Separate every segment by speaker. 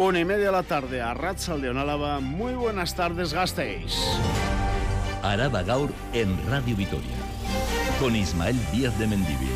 Speaker 1: Una y media de la tarde a Ratzaldeon Álava. Muy buenas tardes, Gasteiz.
Speaker 2: Araba Gaur en Radio Vitoria. Con Ismael Díaz de Mendivil.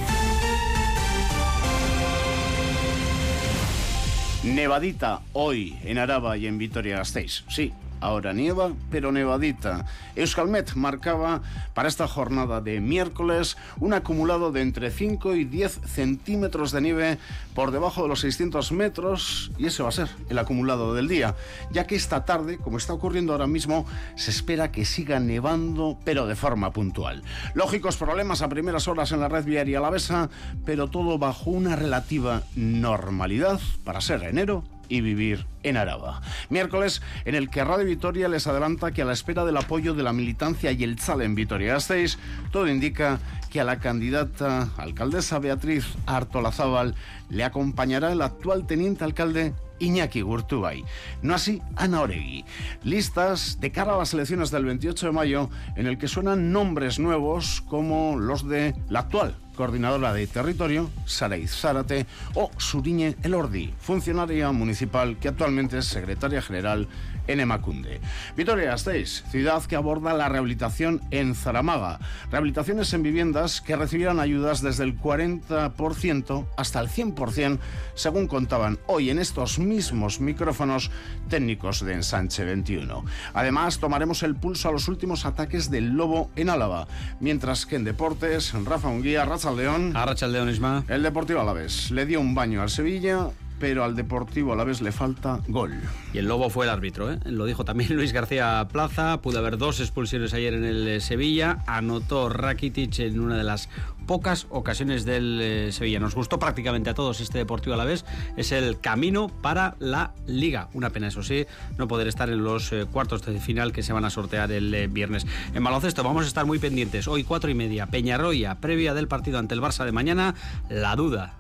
Speaker 1: Nevadita hoy en Araba y en Vitoria Gasteiz. Sí, Ahora nieva, pero nevadita. Euskalmet marcaba para esta jornada de miércoles un acumulado de entre 5 y 10 centímetros de nieve por debajo de los 600 metros y ese va a ser el acumulado del día, ya que esta tarde, como está ocurriendo ahora mismo, se espera que siga nevando, pero de forma puntual. Lógicos problemas a primeras horas en la red viaria alavesa, pero todo bajo una relativa normalidad para ser enero y vivir en Araba. Miércoles, en el que Radio Vitoria les adelanta que a la espera del apoyo de la militancia y el chale en Vitoria-Gasteiz, todo indica que a la candidata alcaldesa Beatriz Artolazábal le acompañará el actual teniente alcalde Iñaki Gurtubay. No así Ana Oregui. Listas de cara a las elecciones del 28 de mayo en el que suenan nombres nuevos como los de la actual coordinadora de territorio, Saray Zárate, o Suriñe Elordi, funcionaria municipal que actualmente es secretaria general en Emacunde. Vitoria Gasteiz, ciudad que aborda la rehabilitación en Zaramaga. Rehabilitaciones en viviendas que recibirán ayudas desde el 40% hasta el 100%, según contaban hoy en estos mismos micrófonos técnicos de Ensanche 21. Además, tomaremos el pulso a los últimos ataques del lobo en Álava, mientras que en deportes, Rafa Unguía, León.
Speaker 3: León, Isma.
Speaker 1: El Deportivo Alavés le dio un baño al Sevilla pero al Deportivo a la vez le falta gol.
Speaker 3: Y el Lobo fue el árbitro, ¿eh? lo dijo también Luis García Plaza, pudo haber dos expulsiones ayer en el eh, Sevilla, anotó Rakitic en una de las pocas ocasiones del eh, Sevilla. Nos gustó prácticamente a todos este Deportivo a la vez, es el camino para la Liga. Una pena, eso sí, no poder estar en los cuartos de final que se van a sortear el viernes. En baloncesto vamos a estar muy pendientes. Hoy cuatro y media, Peñarroya, previa del partido ante el Barça de mañana, la duda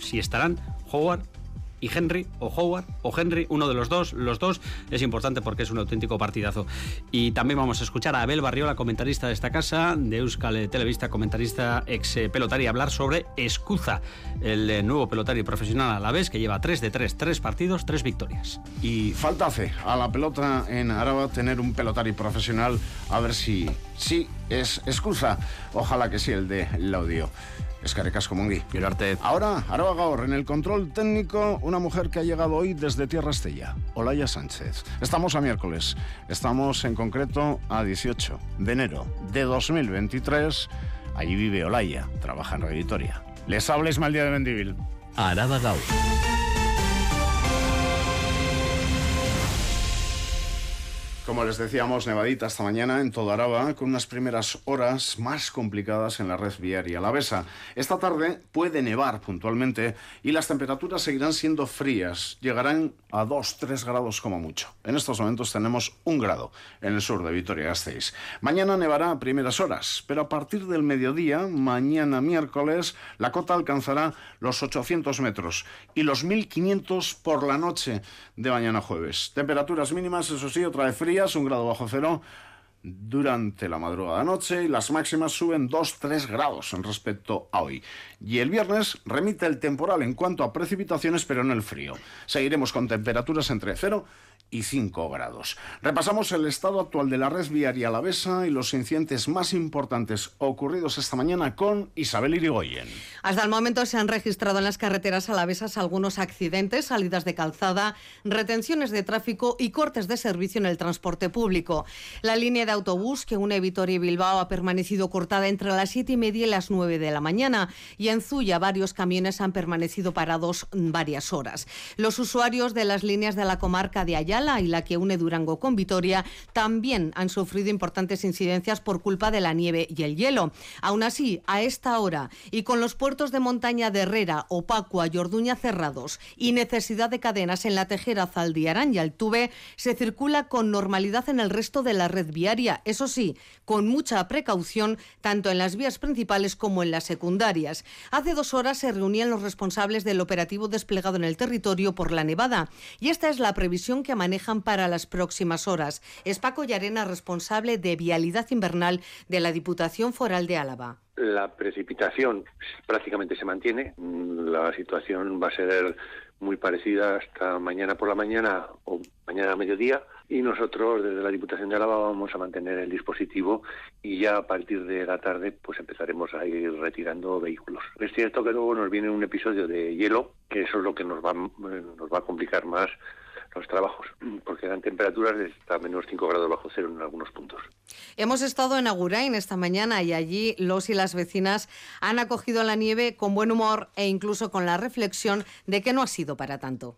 Speaker 3: si estarán Howard y Henry, o Howard, o Henry, uno de los dos, los dos, es importante porque es un auténtico partidazo. Y también vamos a escuchar a Abel Barriola, comentarista de esta casa, de Euskal Televista, comentarista ex eh, pelotari, hablar sobre Escuza, el eh, nuevo pelotari profesional a la vez que lleva 3 de 3, 3 partidos, 3 victorias.
Speaker 1: Y falta hace a la pelota en Araba tener un pelotari profesional, a ver si sí es Escuza. Ojalá que sí, el de Laudio. Escarecas Comungi.
Speaker 3: arte.
Speaker 1: Ahora, Aroa Gaur, en el control técnico, una mujer que ha llegado hoy desde Tierra Estella, Olaya Sánchez. Estamos a miércoles, estamos en concreto a 18 de enero de 2023. Allí vive Olaya, trabaja en Radio Les habla Ismael Día de Mendivil.
Speaker 2: Araba Gaur.
Speaker 1: Como les decíamos, nevadita esta mañana en toda Araba, con unas primeras horas más complicadas en la red viaria alavesa. Esta tarde puede nevar puntualmente y las temperaturas seguirán siendo frías, llegarán a 2-3 grados como mucho. En estos momentos tenemos un grado en el sur de Vitoria-Gasteiz. Mañana nevará a primeras horas, pero a partir del mediodía, mañana miércoles, la cota alcanzará los 800 metros y los 1500 por la noche de mañana jueves. Temperaturas mínimas, eso sí, otra vez un grado bajo cero durante la madrugada noche y las máximas suben 2-3 grados en respecto a hoy. Y el viernes remite el temporal en cuanto a precipitaciones, pero no el frío. Seguiremos con temperaturas entre 0 y 5 grados. Repasamos el estado actual de la red viaria alavesa y los incidentes más importantes ocurridos esta mañana con Isabel Irigoyen.
Speaker 4: Hasta el momento se han registrado en las carreteras alavesas algunos accidentes, salidas de calzada, retenciones de tráfico y cortes de servicio en el transporte público. La línea de autobús que une Vitoria y Bilbao ha permanecido cortada entre las 7 y media y las 9 de la mañana y en Zuya varios camiones han permanecido parados varias horas. Los usuarios de las líneas de la comarca de Ayala y la que une Durango con Vitoria también han sufrido importantes incidencias por culpa de la nieve y el hielo. Aún así, a esta hora y con los puertos de montaña de Herrera, Opacua y Orduña cerrados y necesidad de cadenas en la Tejera, Zaldiarán y Altuve, se circula con normalidad en el resto de la red viaria. Eso sí, con mucha precaución tanto en las vías principales como en las secundarias. Hace dos horas se reunían los responsables del operativo desplegado en el territorio por la nevada y esta es la previsión que manejan para las próximas horas. Es Paco Llarena, responsable de Vialidad Invernal de la Diputación Foral de Álava.
Speaker 5: La precipitación prácticamente se mantiene. La situación va a ser muy parecida hasta mañana por la mañana o mañana a mediodía y nosotros desde la Diputación de Álava vamos a mantener el dispositivo y ya a partir de la tarde pues empezaremos a ir retirando vehículos. Es cierto que luego nos viene un episodio de hielo que eso es lo que nos va, nos va a complicar más los trabajos, porque eran temperaturas de hasta menos 5 grados bajo cero en algunos puntos.
Speaker 4: Hemos estado en Agurain esta mañana y allí los y las vecinas han acogido la nieve con buen humor e incluso con la reflexión de que no ha sido para tanto.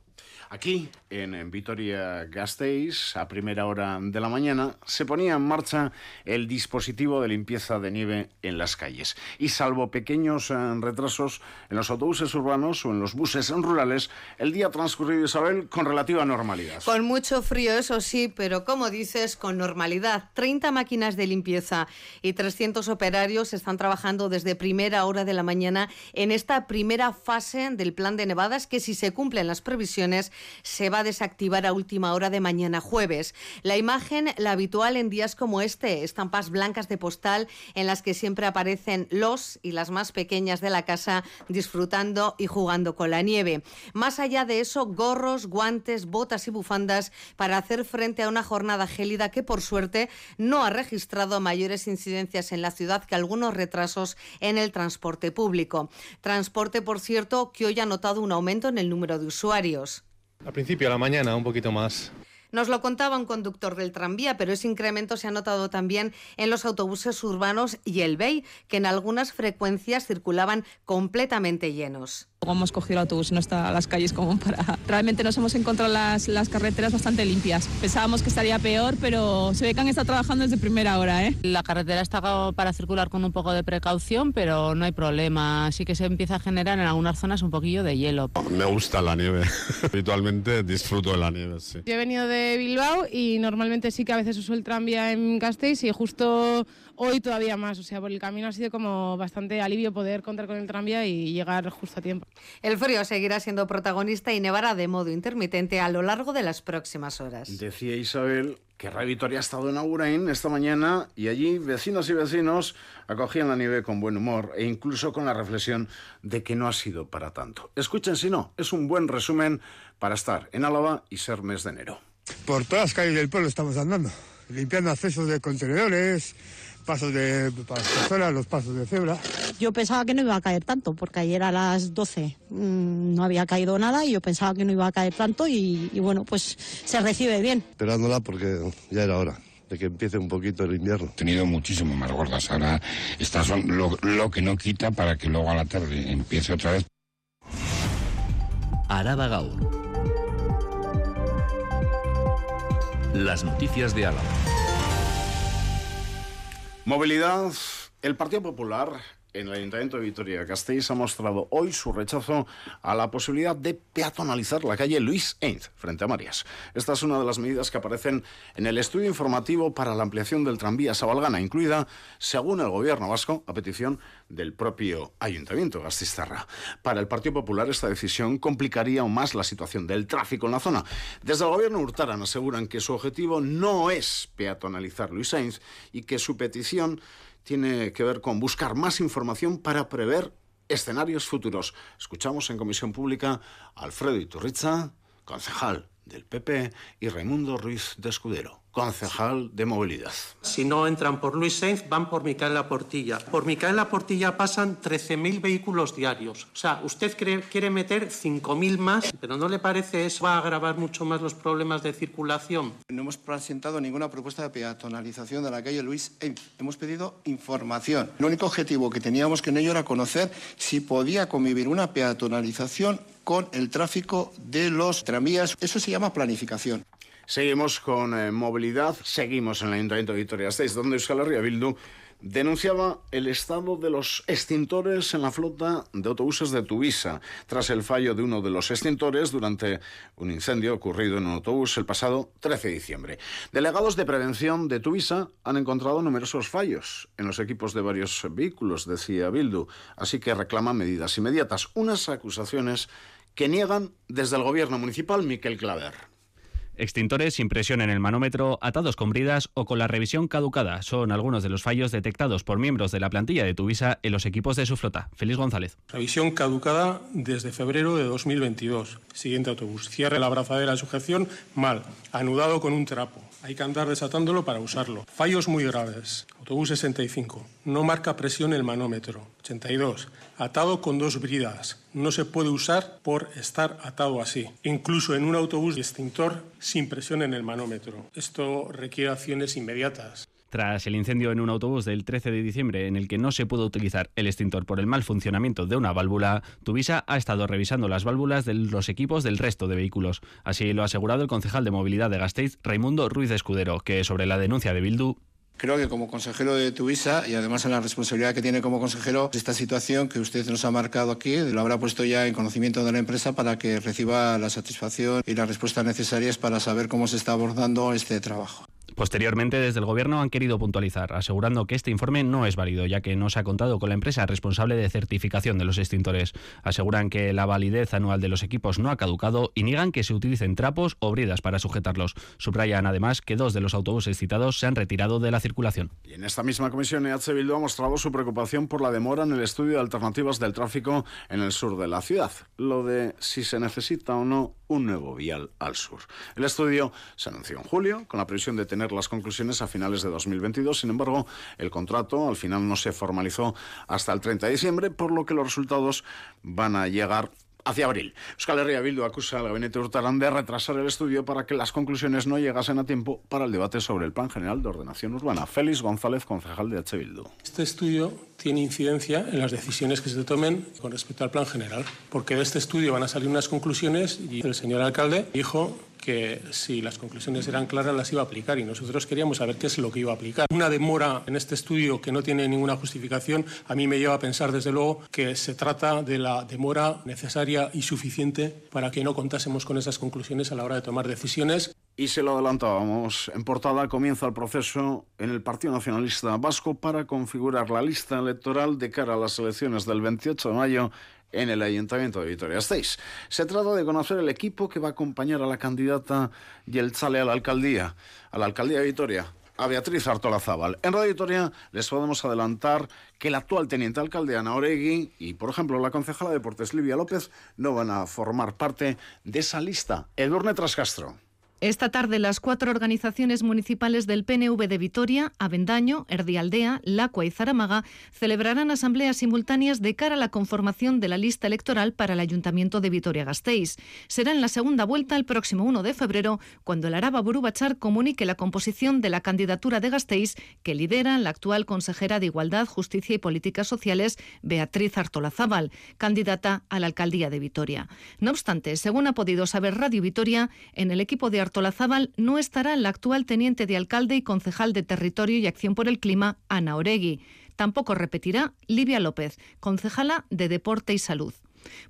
Speaker 1: Aquí, en Vitoria-Gasteiz, a primera hora de la mañana, se ponía en marcha el dispositivo de limpieza de nieve en las calles. Y salvo pequeños eh, retrasos en los autobuses urbanos o en los buses rurales, el día transcurrido, Isabel, con relativa normalidad.
Speaker 4: Con mucho frío, eso sí, pero como dices, con normalidad. 30 máquinas de limpieza y 300 operarios están trabajando desde primera hora de la mañana en esta primera fase del plan de nevadas que si se cumplen las previsiones se va a desactivar a última hora de mañana jueves. La imagen, la habitual en días como este, estampas blancas de postal en las que siempre aparecen los y las más pequeñas de la casa disfrutando y jugando con la nieve. Más allá de eso, gorros, guantes, botas y bufandas para hacer frente a una jornada gélida que por suerte no ha registrado mayores incidencias en la ciudad que algunos retrasos en el transporte público. Transporte, por cierto, que hoy ha notado un aumento en el número de usuarios.
Speaker 6: Al principio de la mañana, un poquito más.
Speaker 4: Nos lo contaba un conductor del tranvía, pero ese incremento se ha notado también en los autobuses urbanos y el BEI, que en algunas frecuencias circulaban completamente llenos.
Speaker 7: Hemos cogido el autobús, no está las calles como para... Realmente nos hemos encontrado las, las carreteras bastante limpias. Pensábamos que estaría peor, pero se ve que han estado trabajando desde primera hora. ¿eh?
Speaker 8: La carretera está para circular con un poco de precaución, pero no hay problema. Sí que se empieza a generar en algunas zonas un poquillo de hielo.
Speaker 9: Me gusta la nieve. Habitualmente disfruto de la nieve, sí.
Speaker 10: Yo he venido de Bilbao y normalmente sí que a veces uso el tranvía en Gasteiz y justo hoy todavía más. O sea, por el camino ha sido como bastante alivio poder contar con el tranvía y llegar justo a tiempo.
Speaker 4: El frío seguirá siendo protagonista y nevará de modo intermitente a lo largo de las próximas horas.
Speaker 1: Decía Isabel que Radio Vitoria ha estado en Agurain esta mañana y allí vecinos y vecinos acogían la nieve con buen humor e incluso con la reflexión de que no ha sido para tanto. Escuchen si no, es un buen resumen para estar en Álava y ser mes de enero.
Speaker 11: Por todas las calles del pueblo estamos andando, limpiando accesos de contenedores, pasos de para las personas, los pasos de cebra.
Speaker 12: Yo pensaba que no iba a caer tanto, porque ayer a las 12 mmm, no había caído nada y yo pensaba que no iba a caer tanto y, y bueno, pues se recibe bien.
Speaker 9: Esperándola porque ya era hora de que empiece un poquito el invierno.
Speaker 13: He tenido muchísimo más gordas. Ahora estas son lo, lo que no quita para que luego a la tarde empiece otra vez.
Speaker 2: Araba Gaur. Las noticias de Álava.
Speaker 1: Movilidad. El Partido Popular en el Ayuntamiento de Vitoria-Gasteiz ha mostrado hoy su rechazo a la posibilidad de peatonalizar la calle Luis Ainz frente a Marias. Esta es una de las medidas que aparecen en el estudio informativo para la ampliación del tranvía Sabalgana, incluida, según el Gobierno vasco, a petición del propio Ayuntamiento Gasteiztarra. Para el Partido Popular esta decisión complicaría aún más la situación del tráfico en la zona. Desde el Gobierno Hurtaran aseguran que su objetivo no es peatonalizar Luis Ainz y que su petición tiene que ver con buscar más información para prever escenarios futuros. Escuchamos en Comisión Pública a Alfredo Iturriza, concejal del PP, y Raimundo Ruiz de Escudero concejal de movilidad.
Speaker 14: Si no entran por Luis Sainz, van por Micaela Portilla. Por Micaela Portilla pasan 13.000 vehículos diarios. O sea, usted cree, quiere meter 5.000 más, pero ¿no le parece eso va a agravar mucho más los problemas de circulación?
Speaker 15: No hemos presentado ninguna propuesta de peatonalización de la calle Luis Sainz. Hemos pedido información. El único objetivo que teníamos que en ello era conocer si podía convivir una peatonalización con el tráfico de los tranvías. Eso se llama planificación.
Speaker 1: Seguimos con eh, movilidad, seguimos en el Ayuntamiento de Vitoria-Gasteiz, donde Euskal Herria Bildu denunciaba el estado de los extintores en la flota de autobuses de Tuvisa, tras el fallo de uno de los extintores durante un incendio ocurrido en un autobús el pasado 13 de diciembre. Delegados de prevención de Tuvisa han encontrado numerosos fallos en los equipos de varios vehículos, decía Bildu, así que reclaman medidas inmediatas, unas acusaciones que niegan desde el gobierno municipal Miquel Claver.
Speaker 16: Extintores sin presión en el manómetro, atados con bridas o con la revisión caducada son algunos de los fallos detectados por miembros de la plantilla de Tuvisa en los equipos de su flota. Félix González.
Speaker 17: Revisión caducada desde febrero de 2022. Siguiente autobús. Cierre la abrazadera de sujeción mal, anudado con un trapo. Hay que andar desatándolo para usarlo. Fallos muy graves. Autobús 65. No marca presión el manómetro. 82. Atado con dos bridas. No se puede usar por estar atado así. Incluso en un autobús extintor sin presión en el manómetro. Esto requiere acciones inmediatas.
Speaker 16: Tras el incendio en un autobús del 13 de diciembre en el que no se pudo utilizar el extintor por el mal funcionamiento de una válvula, Tuvisa ha estado revisando las válvulas de los equipos del resto de vehículos. Así lo ha asegurado el concejal de movilidad de Gasteiz, Raimundo Ruiz Escudero, que sobre la denuncia de Bildu
Speaker 15: Creo que como consejero de Tuvisa y además en la responsabilidad que tiene como consejero, esta situación que usted nos ha marcado aquí lo habrá puesto ya en conocimiento de la empresa para que reciba la satisfacción y las respuestas necesarias para saber cómo se está abordando este trabajo.
Speaker 16: Posteriormente, desde el Gobierno han querido puntualizar, asegurando que este informe no es válido, ya que no se ha contado con la empresa responsable de certificación de los extintores. Aseguran que la validez anual de los equipos no ha caducado y niegan que se utilicen trapos o bridas para sujetarlos. Subrayan además que dos de los autobuses citados se han retirado de la circulación.
Speaker 1: Y en esta misma comisión, EH Bildu ha mostrado su preocupación por la demora en el estudio de alternativas del tráfico en el sur de la ciudad. Lo de si se necesita o no un nuevo vial al sur. El estudio se anunció en julio con la previsión de tener las conclusiones a finales de 2022. Sin embargo, el contrato al final no se formalizó hasta el 30 de diciembre, por lo que los resultados van a llegar hacia abril. Euskal Herria Bildu acusa al gabinete Hurtarán de retrasar el estudio para que las conclusiones no llegasen a tiempo para el debate sobre el Plan General de Ordenación Urbana. Félix González, concejal de H. Bildu.
Speaker 17: Este estudio tiene incidencia en las decisiones que se tomen con respecto al Plan General, porque de este estudio van a salir unas conclusiones y el señor alcalde dijo que si las conclusiones eran claras las iba a aplicar y nosotros queríamos saber qué es lo que iba a aplicar. Una demora en este estudio que no tiene ninguna justificación a mí me lleva a pensar desde luego que se trata de la demora necesaria y suficiente para que no contásemos con esas conclusiones a la hora de tomar decisiones.
Speaker 1: Y se lo adelantábamos, en portada comienza el proceso en el Partido Nacionalista Vasco para configurar la lista electoral de cara a las elecciones del 28 de mayo en el Ayuntamiento de Vitoria-Gasteiz. Se trata de conocer el equipo que va a acompañar a la candidata y el chale a la alcaldía, a la alcaldía de Vitoria, a Beatriz Artola Zaval. En Radio Vitoria les podemos adelantar que el actual teniente alcalde Ana Oregui y, por ejemplo, la concejala de Deportes Livia López no van a formar parte de esa lista. Edurne Trascastro.
Speaker 18: Esta tarde las cuatro organizaciones municipales del PNV de Vitoria, Avendaño, Erdialdea, Lacua y Zaramaga celebrarán asambleas simultáneas de cara a la conformación de la lista electoral para el Ayuntamiento de Vitoria-Gasteiz. Será en la segunda vuelta el próximo 1 de febrero cuando el Araba Burubachar comunique la composición de la candidatura de Gasteiz que lidera la actual consejera de Igualdad, Justicia y Políticas Sociales, Beatriz Artolazábal, candidata a la alcaldía de Vitoria. No obstante, según ha podido saber Radio Vitoria, en el equipo de No estará el actual teniente de alcalde y concejal de Territorio y Acción por el Clima, Ana Oregui. Tampoco repetirá Livia López, concejala de Deporte y Salud.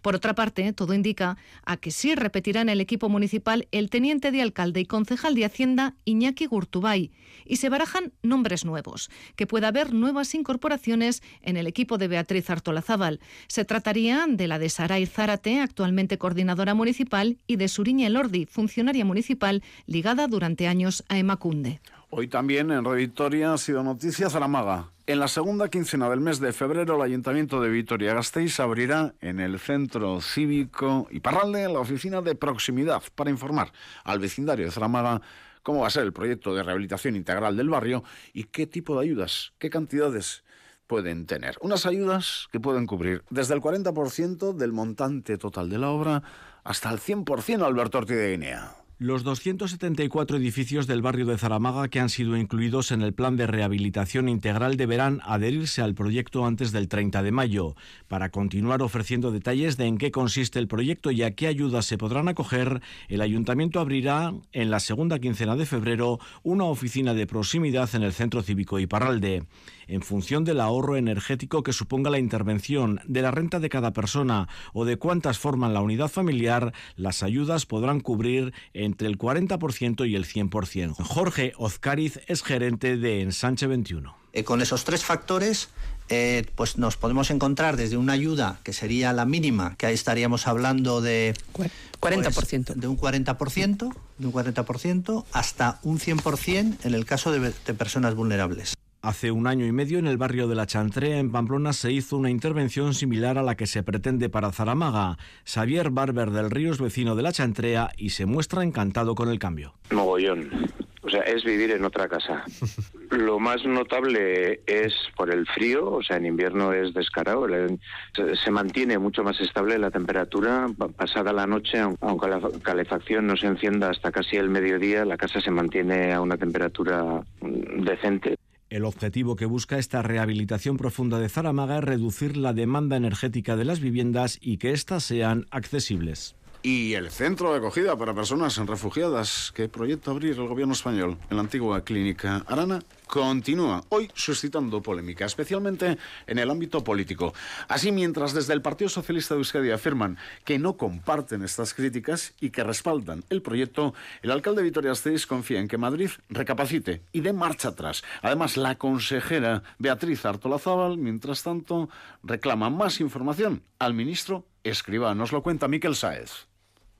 Speaker 18: Por otra parte, todo indica a que sí repetirá en el equipo municipal el teniente de alcalde y concejal de Hacienda Iñaki Gurtubay y se barajan nombres nuevos, que pueda haber nuevas incorporaciones en el equipo de Beatriz Artolazábal. Se trataría de la de Saray Zárate, actualmente coordinadora municipal, y de Suriña Elordi, funcionaria municipal ligada durante años a Emacunde.
Speaker 1: Hoy también en Reditoria ha sido noticia Zaramaga. En la segunda quincena del mes de febrero, el Ayuntamiento de Vitoria-Gasteiz abrirá en el Centro Cívico y Parralde la oficina de proximidad para informar al vecindario de Zaramaga cómo va a ser el proyecto de rehabilitación integral del barrio y qué tipo de ayudas, qué cantidades pueden tener. Unas ayudas que pueden cubrir desde el 40% del montante total de la obra hasta el 100% Alberto Ortiz de Guinea.
Speaker 19: Los 274 edificios del barrio de Zaramaga que han sido incluidos en el plan de rehabilitación integral deberán adherirse al proyecto antes del 30 de mayo. Para continuar ofreciendo detalles de en qué consiste el proyecto y a qué ayudas se podrán acoger, el ayuntamiento abrirá en la segunda quincena de febrero una oficina de proximidad en el centro cívico Iparralde en función del ahorro energético que suponga la intervención, de la renta de cada persona o de cuántas forman la unidad familiar, las ayudas podrán cubrir entre el 40% y el 100%. Jorge Ozcariz es gerente de Ensanche 21.
Speaker 20: Eh, con esos tres factores eh, pues nos podemos encontrar desde una ayuda que sería la mínima, que ahí estaríamos hablando de
Speaker 21: 40%.
Speaker 20: Pues, de un 40%, de un 40% hasta un 100% en el caso de, de personas vulnerables.
Speaker 19: Hace un año y medio en el barrio de La Chantrea, en Pamplona, se hizo una intervención similar a la que se pretende para Zaramaga. Xavier Barber del Río es vecino de La Chantrea y se muestra encantado con el cambio.
Speaker 22: Mogollón. O sea, es vivir en otra casa. Lo más notable es por el frío, o sea, en invierno es descarado, se mantiene mucho más estable la temperatura pasada la noche, aunque la calefacción no se encienda hasta casi el mediodía, la casa se mantiene a una temperatura mm, decente.
Speaker 19: El objetivo que busca esta rehabilitación profunda de Zaramaga es reducir la demanda energética de las viviendas y que éstas sean accesibles.
Speaker 1: Y el centro de acogida para personas refugiadas que proyecta abrir el gobierno español en la antigua clínica Arana continúa hoy suscitando polémica, especialmente en el ámbito político. Así, mientras desde el Partido Socialista de Euskadi afirman que no comparten estas críticas y que respaldan el proyecto, el alcalde Vitoria Gasteiz confía en que Madrid recapacite y dé marcha atrás. Además, la consejera Beatriz Artolazábal, mientras tanto, reclama más información al ministro Escriba. Nos lo cuenta Miquel Sáez.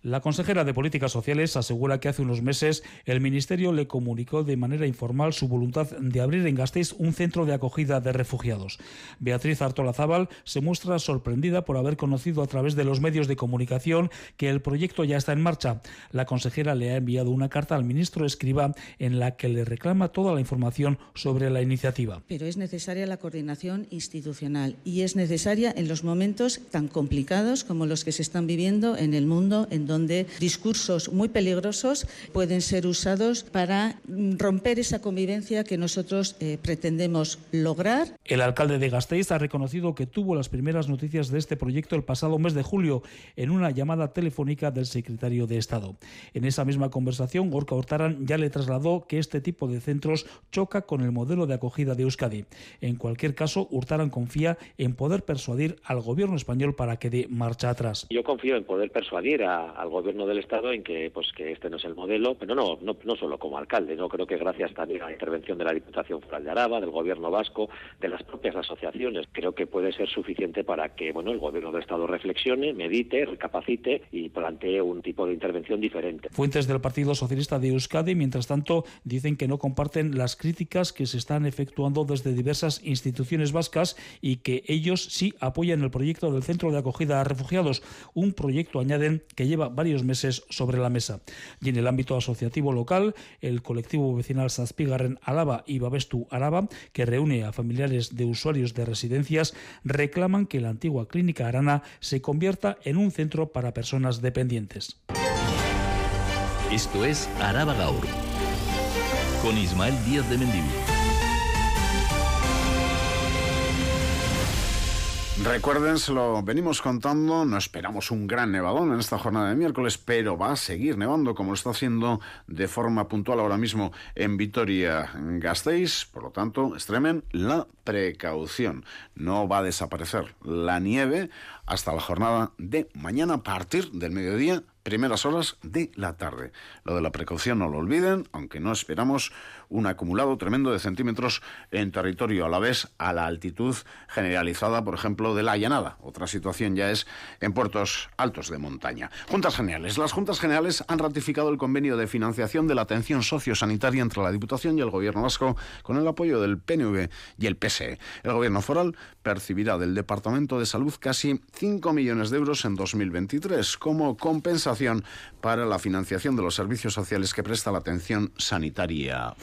Speaker 23: La consejera de Políticas Sociales asegura que hace unos meses el Ministerio le comunicó de manera informal su voluntad de abrir en Gasteiz un centro de acogida de refugiados. Beatriz Artolazábal se muestra sorprendida por haber conocido a través de los medios de comunicación que el proyecto ya está en marcha. La consejera le ha enviado una carta al ministro Escriba en la que le reclama toda la información sobre la iniciativa.
Speaker 24: Pero es necesaria la coordinación institucional y es necesaria en los momentos tan complicados como los que se están viviendo en el mundo en donde discursos muy peligrosos pueden ser usados para romper esa convivencia que nosotros eh, pretendemos lograr.
Speaker 23: El alcalde de Gasteiz ha reconocido que tuvo las primeras noticias de este proyecto el pasado mes de julio en una llamada telefónica del secretario de Estado. En esa misma conversación, Gorka Hortaran ya le trasladó que este tipo de centros choca con el modelo de acogida de Euskadi. En cualquier caso, Hurtaran confía en poder persuadir al gobierno español para que dé marcha atrás.
Speaker 25: Yo confío en poder persuadir a, al gobierno del Estado en que pues que este no es el modelo, pero no, no, no solo como alcalde, no creo que gracias también a la intervención de la Diputación Foral de Araba, del gobierno vasco, de las propias asociaciones, creo que puede ser suficiente para que bueno el gobierno del Estado reflexione, medite, recapacite y plantee un tipo de intervención diferente.
Speaker 23: Fuentes del Partido Socialista de Euskadi, mientras tanto, dicen que no comparten las críticas que se están efectuando desde diversas instituciones vascas y que ellos sí apoyan el proyecto del Centro de Acogida a Refugiados, un proyecto, añaden, que lleva varios meses sobre la mesa. Y en el ámbito asociativo local, el colectivo vecinal Zazpigarren Alaba y Babestu Araba, que reúne a familiares de usuarios de residencias, reclaman que la antigua clínica Arana se convierta en un centro para personas dependientes.
Speaker 2: Esto es Araba Gaur, con Ismael Díaz de Mendivil.
Speaker 1: Recuerden, se lo venimos contando, no esperamos un gran nevadón en esta jornada de miércoles, pero va a seguir nevando como lo está haciendo de forma puntual ahora mismo en Vitoria-Gasteiz, por lo tanto, extremen la precaución. No va a desaparecer la nieve hasta la jornada de mañana a partir del mediodía primeras horas de la tarde. Lo de la precaución no lo olviden, aunque no esperamos un acumulado tremendo de centímetros en territorio a la vez a la altitud generalizada, por ejemplo, de la llanada. Otra situación ya es en puertos altos de montaña. Juntas Generales. Las Juntas Generales han ratificado el convenio de financiación de la atención sociosanitaria entre la Diputación y el Gobierno vasco con el apoyo del PNV y el PSE. El Gobierno foral percibirá del Departamento de Salud casi 5 millones de euros en 2023 como compensación para la financiación de los servicios sociales que presta la atención sanitaria.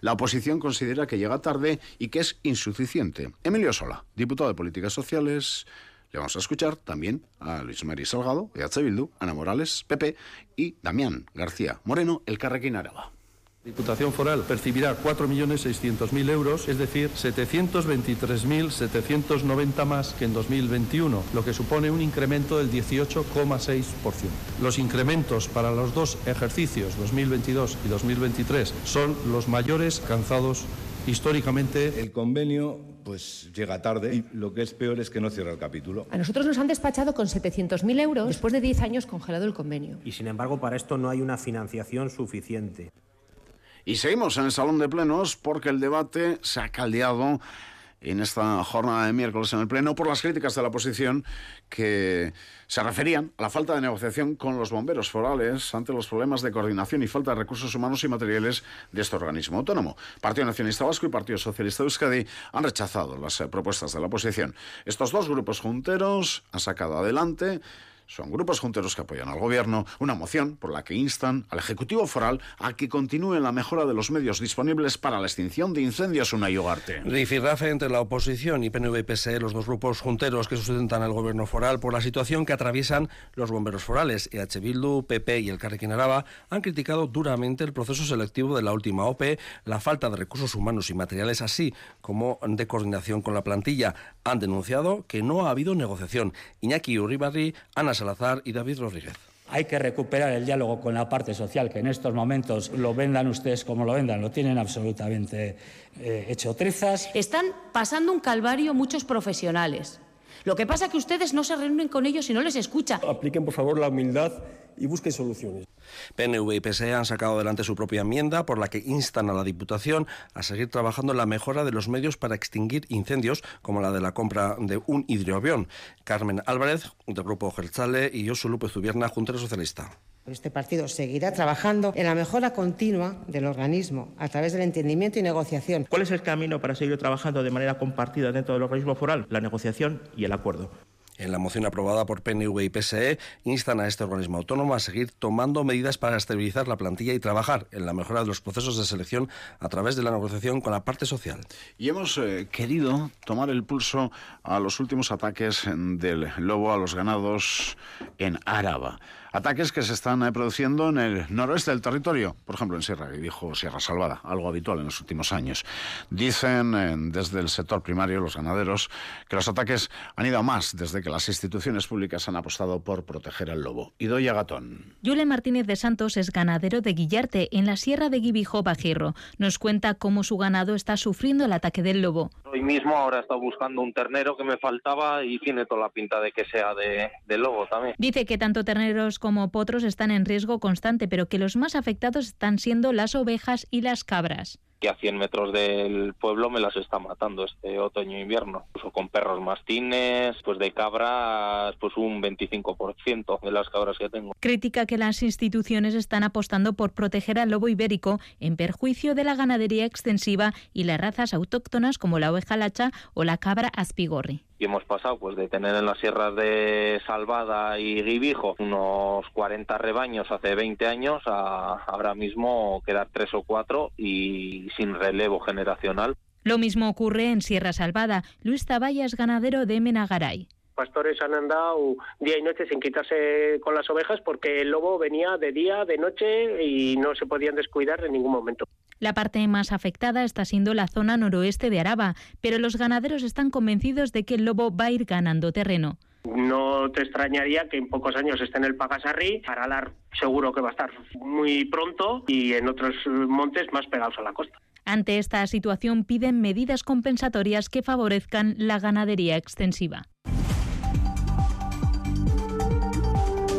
Speaker 1: La oposición considera que llega tarde y que es insuficiente. Emilio Sola, diputado de Políticas Sociales. Le vamos a escuchar también a Luis Mari Salgado, EH Bildu, Ana Morales, Pepe y Damián García Moreno, el Carrequín Araba.
Speaker 26: Diputación Foral percibirá 4.600.000 euros, es decir, 723.790 más que en 2021, lo que supone un incremento del 18,6%. Los incrementos para los dos ejercicios, 2022 y 2023, son los mayores alcanzados históricamente.
Speaker 27: El convenio pues llega tarde y lo que es peor es que no cierra el capítulo.
Speaker 28: A nosotros nos han despachado con 700.000 euros después de 10 años congelado el convenio.
Speaker 29: Y sin embargo para esto no hay una financiación suficiente.
Speaker 1: Y seguimos en el salón de plenos porque el debate se ha caldeado en esta jornada de miércoles en el Pleno por las críticas de la oposición que se referían a la falta de negociación con los bomberos forales ante los problemas de coordinación y falta de recursos humanos y materiales de este organismo autónomo. Partido Nacionalista Vasco y Partido Socialista de Euskadi han rechazado las eh, propuestas de la oposición. Estos dos grupos junteros han sacado adelante son grupos junteros que apoyan al Gobierno, una moción por la que instan al Ejecutivo Foral a que continúe la mejora de los medios disponibles para la extinción de incendios una Ugarte.
Speaker 30: Rifirrafe entre la oposición y PNV y PSE, los dos grupos junteros que sustentan al Gobierno Foral por la situación que atraviesan los bomberos forales. EH Bildu, PP y el Carrequín Araba han criticado duramente el proceso selectivo de la última OPE, la falta de recursos humanos y materiales, así como de coordinación con la plantilla. Han denunciado que no ha habido negociación. Iñaki Uribarri, Ana Salazar y David Rodríguez.
Speaker 31: Hay que recuperar el diálogo con la parte social, que en estos momentos lo vendan ustedes como lo vendan, lo tienen absolutamente eh, hecho trizas.
Speaker 28: Están pasando un calvario muchos profesionales. Lo que pasa es que ustedes no se reúnen con ellos y no les escuchan.
Speaker 26: Apliquen, por favor, la humildad y busquen soluciones.
Speaker 30: PNV y PSE han sacado adelante su propia enmienda por la que instan a la Diputación a seguir trabajando en la mejora de los medios para extinguir incendios, como la de la compra de un hidroavión. Carmen Álvarez, del Grupo Gerchale, y Josu López Ubierna, Junta Socialista.
Speaker 32: Este partido seguirá trabajando en la mejora continua del organismo a través del entendimiento y negociación.
Speaker 33: ¿Cuál es el camino para seguir trabajando de manera compartida dentro del organismo foral? La negociación y el acuerdo.
Speaker 30: En la moción aprobada por PNV y PSE, instan a este organismo autónomo a seguir tomando medidas para estabilizar la plantilla y trabajar en la mejora de los procesos de selección a través de la negociación con la parte social.
Speaker 1: Y hemos eh, querido tomar el pulso a los últimos ataques del lobo a los ganados en Áraba. Ataques que se están eh, produciendo en el noroeste del territorio, por ejemplo en Sierra, y dijo Sierra Salvada, algo habitual en los últimos años. Dicen eh, desde el sector primario, los ganaderos, que los ataques han ido a más desde que las instituciones públicas han apostado por proteger al lobo. Idoya Gatón.
Speaker 34: Yule Martínez de Santos es ganadero de Guillarte, en la Sierra de Guibijo, Bajirro. Nos cuenta cómo su ganado está sufriendo el ataque del lobo.
Speaker 35: Hoy mismo ahora he estado buscando un ternero que me faltaba y tiene toda la pinta de que sea de, de lobo también.
Speaker 34: Dice que tanto terneros como potros están en riesgo constante, pero que los más afectados están siendo las ovejas y las cabras
Speaker 35: que a 100 metros del pueblo me las está matando este otoño e. Incluso con perros mastines, pues de cabras, pues un 25% de las cabras que tengo.
Speaker 34: Critica que las instituciones están apostando por proteger al lobo ibérico en perjuicio de la ganadería extensiva y las razas autóctonas como la oveja lacha o la cabra aspigorri
Speaker 35: y hemos pasado pues de tener en las sierras de Salvada y Guibijo unos 40 rebaños hace 20 años a ahora mismo quedar tres o cuatro y sin relevo generacional.
Speaker 34: Lo mismo ocurre en Sierra Salvada. Luis Tabaya es ganadero de Menagaray
Speaker 36: pastores han andado día y noche sin quitarse con las ovejas porque el lobo venía de día, de noche y no se podían descuidar en ningún momento.
Speaker 34: La parte más afectada está siendo la zona noroeste de Araba, pero los ganaderos están convencidos de que el lobo va a ir ganando terreno.
Speaker 36: No te extrañaría que en pocos años esté en el Pagasarri, Aralar seguro que va a estar muy pronto y en otros montes más pegados a la costa.
Speaker 34: Ante esta situación piden medidas compensatorias que favorezcan la ganadería extensiva.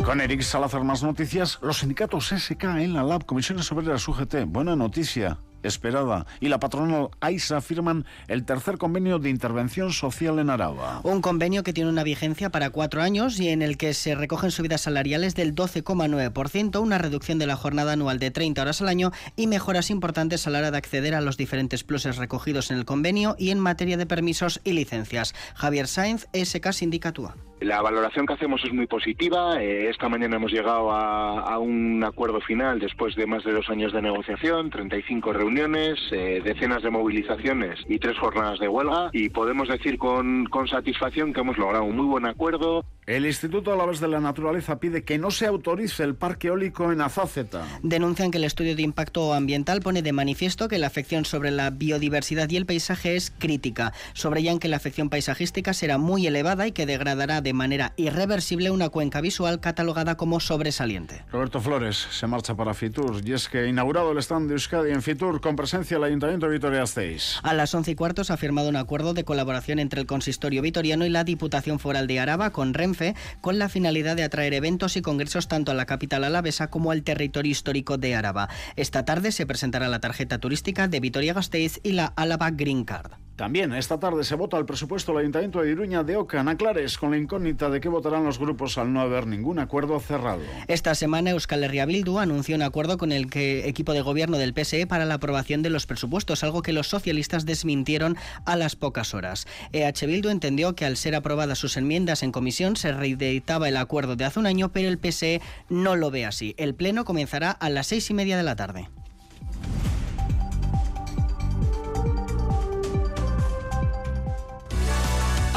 Speaker 1: Con Eric Salazar más noticias, los sindicatos SK en la LAB, Comisiones Obreras UGT, buena noticia esperada y la patronal AISA firman el tercer convenio de intervención social en Araba.
Speaker 37: Un convenio que tiene una vigencia para cuatro años y en el que se recogen subidas salariales del 12,9%, una reducción de la jornada anual de 30 horas al año y mejoras importantes a la hora de acceder a los diferentes pluses recogidos en el convenio y en materia de permisos y licencias. Javier Sainz, SK Sindicatúa.
Speaker 21: La valoración que hacemos es muy positiva. Eh, esta mañana hemos llegado a, un acuerdo final después de más de dos años de negociación, 35 reuniones, eh, decenas de movilizaciones y tres jornadas de huelga. Y podemos decir con, con satisfacción que hemos logrado un muy buen acuerdo.
Speaker 1: El Instituto Alavés de la Naturaleza pide que no se autorice el parque eólico en Azáceta.
Speaker 37: Denuncian que el estudio de impacto ambiental pone de manifiesto que la afección sobre la biodiversidad y el paisaje es crítica. Sobrellan que la afección paisajística será muy elevada y que degradará de manera irreversible una cuenca visual catalogada como sobresaliente.
Speaker 1: Roberto Flores se marcha para Fitur y es que inaugurado el stand de Euskadi en Fitur con presencia del Ayuntamiento de Vitoria-Gasteiz.
Speaker 37: A las once y cuarto se ha firmado un acuerdo de colaboración entre el Consistorio Vitoriano y la Diputación Foral de Araba con REM con la finalidad de atraer eventos y congresos tanto a la capital alavesa como al territorio histórico de Áraba. Esta tarde se presentará la tarjeta turística de Vitoria-Gasteiz y la Álava Green Card.
Speaker 1: También esta tarde se vota el presupuesto del Ayuntamiento de Iruña de Oca, Aclares, con la incógnita de qué votarán los grupos al no haber ningún acuerdo cerrado.
Speaker 37: Esta semana Euskal Herria Bildu anunció un acuerdo con el que, equipo de gobierno del PSE para la aprobación de los presupuestos, algo que los socialistas desmintieron a las pocas horas. EH Bildu entendió que al ser aprobadas sus enmiendas en comisión se reeditaba el acuerdo de hace un año, pero el PSE no lo ve así. El pleno comenzará a las seis y media de la tarde.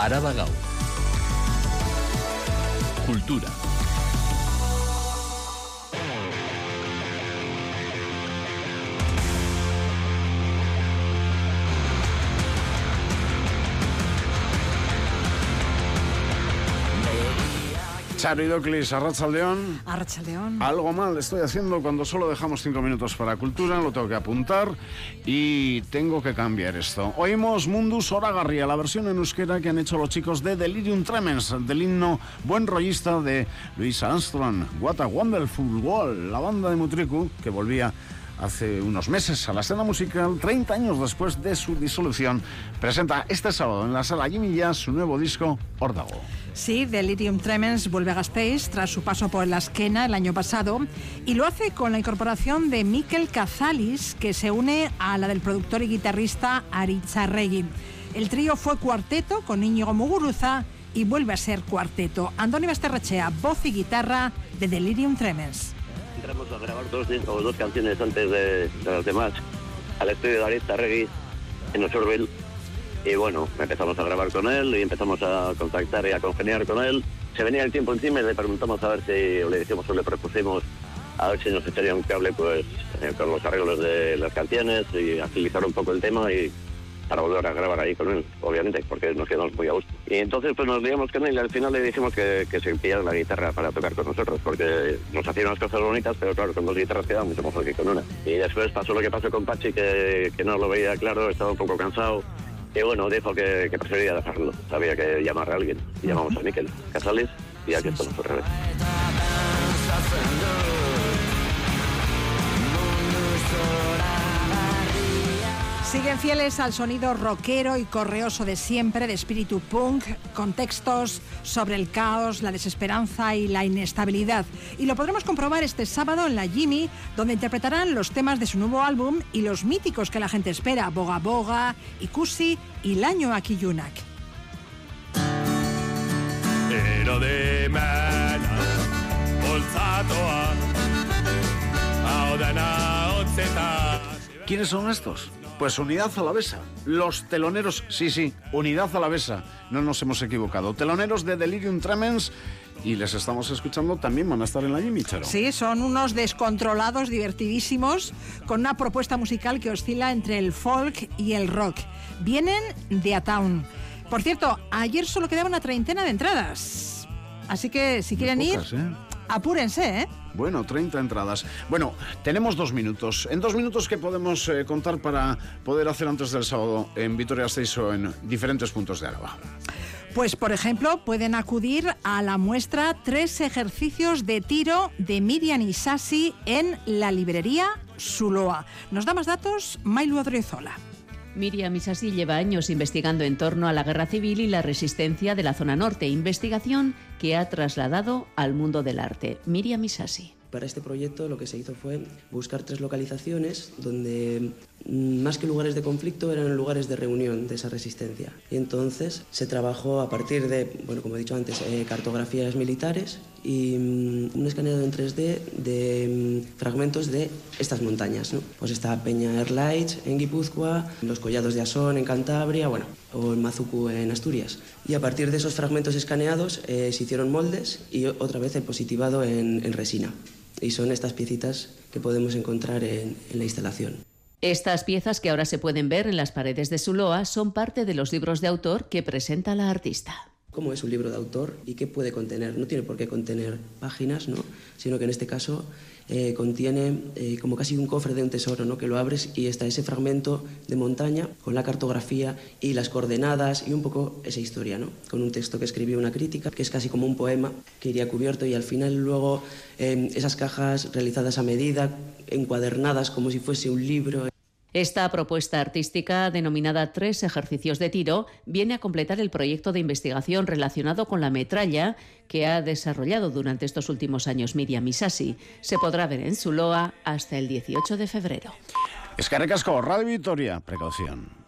Speaker 2: Araba Gau. Cultura.
Speaker 1: Charo Idoclis, Arrachaldeón.
Speaker 38: Arrachaldeón.
Speaker 1: Algo mal estoy haciendo cuando solo dejamos cinco minutos para cultura, lo tengo que apuntar y tengo que cambiar esto. Oímos Mundus Oragarria, la versión en euskera que han hecho los chicos de Delirium Tremens, del himno buen rollista de Luis Armstrong, What a Wonderful World, la banda de Mutriku que volvía hace unos meses a la escena musical, 30 años después de su disolución, presenta este sábado en la sala Jimmy Jazz su nuevo disco, Órdago.
Speaker 38: Sí, Delirium Tremens vuelve a Gasteiz tras su paso por la esquena el año pasado y lo hace con la incorporación de Mikel Cazalis, que se une a la del productor y guitarrista Aricharregui. El trío fue cuarteto con Íñigo Muguruza y vuelve a ser cuarteto. Andoni Basterrechea, voz y guitarra de Delirium Tremens.
Speaker 39: Entramos a grabar dos, o dos canciones antes de, las demás al estudio de Aricharregui en Osorbil y bueno, empezamos a grabar con él y empezamos a contactar y a congeniar con él. Se venía el tiempo encima y le preguntamos a ver si, o le decimos o le propusimos a ver si nos echaría un cable pues eh, con los arreglos de las canciones y agilizar un poco el tema y para volver a grabar ahí con él, obviamente, porque nos quedamos muy a gusto. Y entonces pues nos liamos con él y al final le dijimos que, que se pillara la guitarra para tocar con nosotros, porque nos hacía unas cosas bonitas, pero claro, con dos guitarras quedaba mucho mejor que con una. Y después pasó lo que pasó con Pachi, que, que no lo veía claro, estaba un poco cansado y bueno, dijo que, que prefería dejarlo. Sabía que llamar a alguien. Y llamamos a Miquel Casales y aquí estamos otra vez.
Speaker 38: Siguen fieles al sonido rockero y correoso de siempre, de espíritu punk, con textos sobre el caos, la desesperanza y la inestabilidad. Y lo podremos comprobar este sábado en la Jimmy, donde interpretarán los temas de su nuevo álbum y los míticos que la gente espera, Boga Boga, Ikusi y Laño Akiyunak.
Speaker 1: ¿Quiénes son estos? Pues Unidad Alavesa. Los teloneros, sí, sí, Unidad Alavesa. No nos hemos equivocado. Teloneros de Delirium Tremens. Y les estamos escuchando, también van a estar en la Jimmy Charo.
Speaker 38: Sí, son unos descontrolados, divertidísimos, con una propuesta musical que oscila entre el folk y el rock. Vienen de A Town. Por cierto, ayer solo quedaba una treintena de entradas. Así que si quieren
Speaker 1: pocas,
Speaker 38: ir,
Speaker 1: ¿eh?
Speaker 38: Apúrense, ¿eh?
Speaker 1: Bueno, 30 entradas. Bueno, tenemos dos minutos. En dos minutos, ¿qué podemos eh, contar para poder hacer antes del sábado en Vitoria-Gasteiz o en diferentes puntos de Álava?
Speaker 38: Pues, por ejemplo, pueden acudir a la muestra Tres ejercicios de tiro de Miriam Isasi en la librería Suloa. Nos da más datos Mailu Adriozola.
Speaker 28: Miriam Isasi lleva años investigando en torno a la guerra civil y la resistencia de la zona norte, investigación que ha trasladado al mundo del arte. Miriam Isasi.
Speaker 40: Para este proyecto lo que se hizo fue buscar tres localizaciones donde más que lugares de conflicto eran lugares de reunión de esa resistencia. Y entonces se trabajó a partir de, bueno, como he dicho antes, eh, cartografías militares y mm, un escaneado en 3D de mm, fragmentos de estas montañas. Pues está Peña Erlaich en Guipúzcoa, los Collados de Asón en Cantabria, bueno, o el Mazucu en Asturias. Y a partir de esos fragmentos escaneados eh, se hicieron moldes y otra vez el positivado en, resina. Y son estas piecitas que podemos encontrar en, en la instalación.
Speaker 28: Estas piezas que ahora se pueden ver en las paredes de Suloa son parte de los libros de autor que presenta la artista.
Speaker 40: ¿Cómo es un libro de autor y qué puede contener? No tiene por qué contener páginas, ¿no? sino que en este caso eh, contiene eh, como casi un cofre de un tesoro, ¿no? que lo abres y está ese fragmento de montaña con la cartografía y las coordenadas y un poco esa historia, ¿no? con un texto que escribió una crítica, que es casi como un poema que iría cubierto y al final luego eh, esas cajas realizadas a medida, encuadernadas como si fuese un libro.
Speaker 28: Esta propuesta artística, denominada Tres ejercicios de tiro, viene a completar el proyecto de investigación relacionado con la metralla que ha desarrollado durante estos últimos años Miriam Isasi. Se podrá ver en Zuloa hasta el 18 de febrero.
Speaker 1: Escarrecasco, Radio Victoria, precaución.